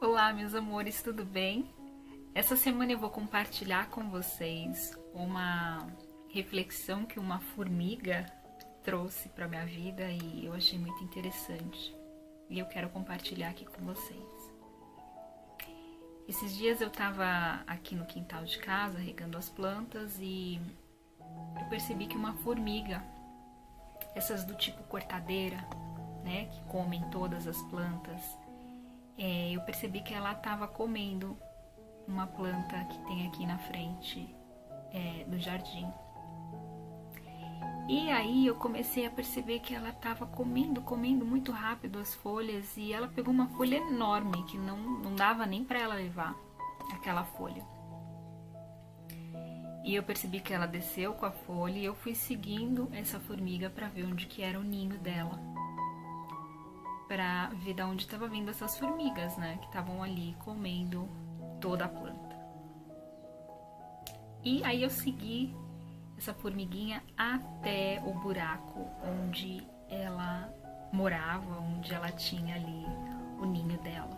Olá, meus amores, tudo bem? Essa semana eu vou compartilhar com vocês uma reflexão que uma formiga trouxe para minha vida e eu achei muito interessante. E eu quero compartilhar aqui com vocês. Esses dias eu estava aqui no quintal de casa regando as plantas e eu percebi que uma formiga, essas do tipo cortadeira, né, que comem todas as plantas, é, eu percebi que ela estava comendo uma planta que tem aqui na frente é, do jardim. E aí eu comecei a perceber que ela estava comendo, comendo muito rápido as folhas e ela pegou uma folha enorme que não, não dava nem para ela levar aquela folha. E eu percebi que ela desceu com a folha e eu fui seguindo essa formiga para ver onde que era o ninho dela para ver de onde estava vindo essas formigas, né, que estavam ali comendo toda a planta. E aí eu segui essa formiguinha até o buraco onde ela morava, onde ela tinha ali o ninho dela.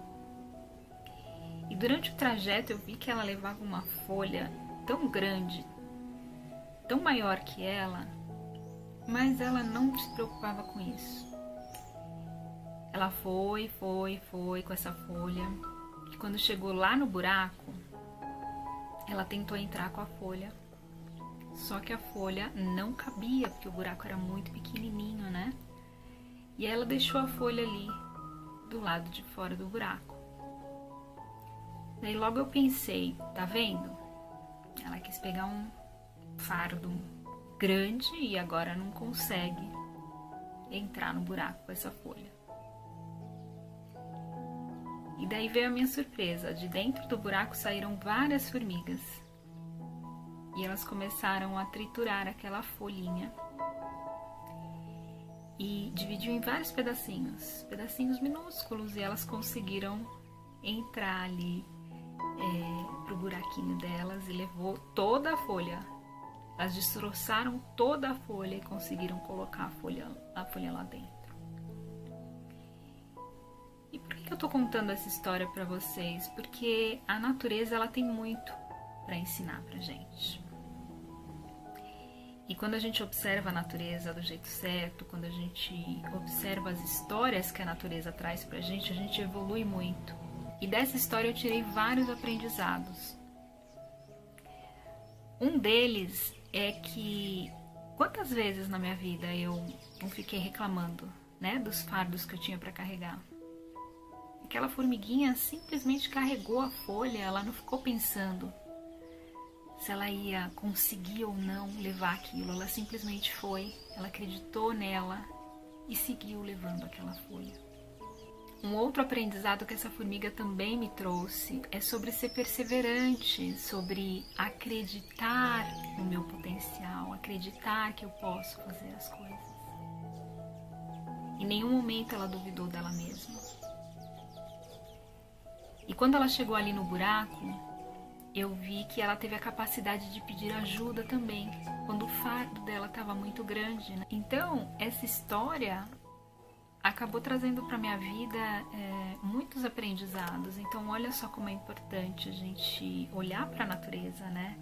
E durante o trajeto eu vi que ela levava uma folha tão grande, tão maior que ela, mas ela não se preocupava com isso. Ela foi, foi, foi com essa folha. E quando chegou lá no buraco, ela tentou entrar com a folha. Só que a folha não cabia, porque o buraco era muito pequenininho, né? E ela deixou a folha ali, do lado de fora do buraco. Daí logo eu pensei, tá vendo? Ela quis pegar um fardo grande e agora não consegue entrar no buraco com essa folha. E daí veio a minha surpresa: de dentro do buraco saíram várias formigas. E elas começaram a triturar aquela folhinha. E dividiu em vários pedacinhos, pedacinhos minúsculos, e elas conseguiram entrar ali é, pro buraquinho delas e levou toda a folha. Elas destroçaram toda a folha e conseguiram colocar a folha, a folha lá dentro. Que eu tô contando essa história para vocês? Porque a natureza ela tem muito para ensinar pra gente. E quando a gente observa a natureza do jeito certo, quando a gente observa as histórias que a natureza traz pra gente, a gente evolui muito. E dessa história eu tirei vários aprendizados. Um deles é que quantas vezes na minha vida eu não fiquei reclamando, né, dos fardos que eu tinha para carregar. Aquela formiguinha simplesmente carregou a folha, ela não ficou pensando se ela ia conseguir ou não levar aquilo. Ela simplesmente foi, ela acreditou nela e seguiu levando aquela folha. Um outro aprendizado que essa formiga também me trouxe é sobre ser perseverante, sobre acreditar no meu potencial, acreditar que eu posso fazer as coisas. Em nenhum momento ela duvidou dela mesma. E quando ela chegou ali no buraco, eu vi que ela teve a capacidade de pedir ajuda também, quando o fardo dela estava muito grande. Né? Então, essa história acabou trazendo para minha vida é, muitos aprendizados. Então, olha só como é importante a gente olhar para a natureza, né?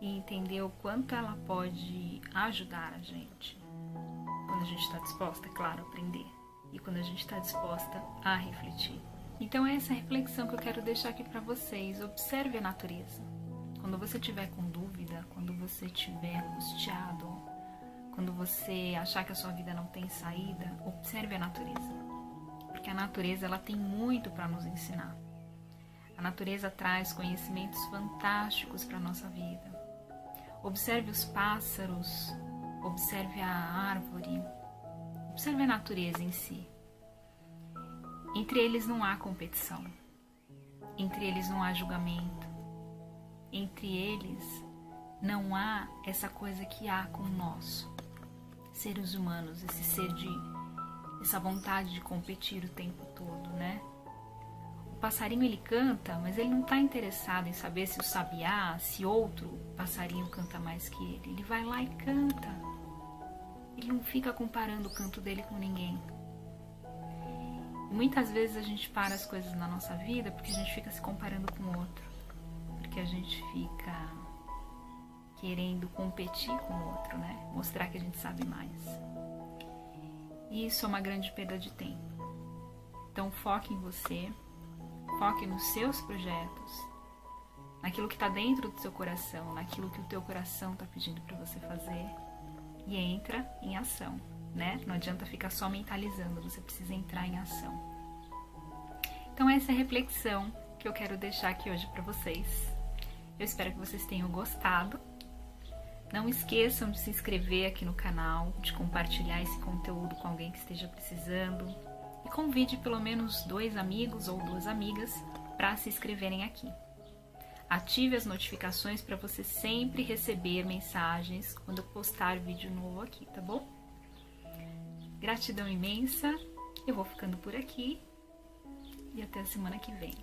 E entender o quanto ela pode ajudar a gente. Quando a gente está disposta, é claro, a aprender. E quando a gente está disposta a refletir. Então é essa reflexão que eu quero deixar aqui para vocês. Observe a natureza. Quando você tiver com dúvida, quando você estiver angustiado, quando você achar que a sua vida não tem saída, observe a natureza. Porque a natureza ela tem muito para nos ensinar. A natureza traz conhecimentos fantásticos para nossa vida. Observe os pássaros, observe a árvore, observe a natureza em si. Entre eles não há competição, entre eles não há julgamento, entre eles não há essa coisa que há com nós, seres humanos, esse ser de essa vontade de competir o tempo todo, né? O passarinho ele canta, mas ele não está interessado em saber se o sabiá, se outro passarinho canta mais que ele. Ele vai lá e canta. Ele não fica comparando o canto dele com ninguém. Muitas vezes a gente para as coisas na nossa vida porque a gente fica se comparando com o outro, porque a gente fica querendo competir com o outro, né? Mostrar que a gente sabe mais. E isso é uma grande perda de tempo. Então foque em você, foque nos seus projetos, naquilo que está dentro do seu coração, naquilo que o teu coração está pedindo para você fazer e entra em ação, né? Não adianta ficar só mentalizando, você precisa entrar em ação. Então essa é a reflexão que eu quero deixar aqui hoje para vocês. Eu espero que vocês tenham gostado. Não esqueçam de se inscrever aqui no canal, de compartilhar esse conteúdo com alguém que esteja precisando e convide pelo menos dois amigos ou duas amigas para se inscreverem aqui. Ative as notificações para você sempre receber mensagens quando eu postar vídeo novo aqui, tá bom? Gratidão imensa. Eu vou ficando por aqui e até a semana que vem.